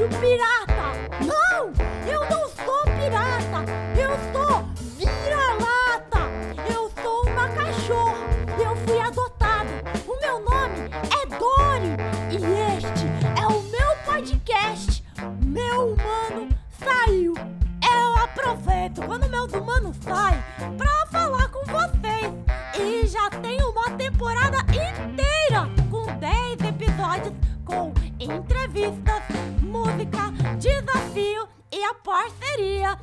rádio pirata! Não! Eu não sou pirata! Eu sou vira-lata! Eu sou uma cachorra! Eu fui adotada! O meu nome é Dori! E este é o meu podcast! Meu humano saiu! Eu aproveito quando meus humanos saem pra falar com vocês! E já tem uma temporada inteira com 10 episódios com entrevista parceria.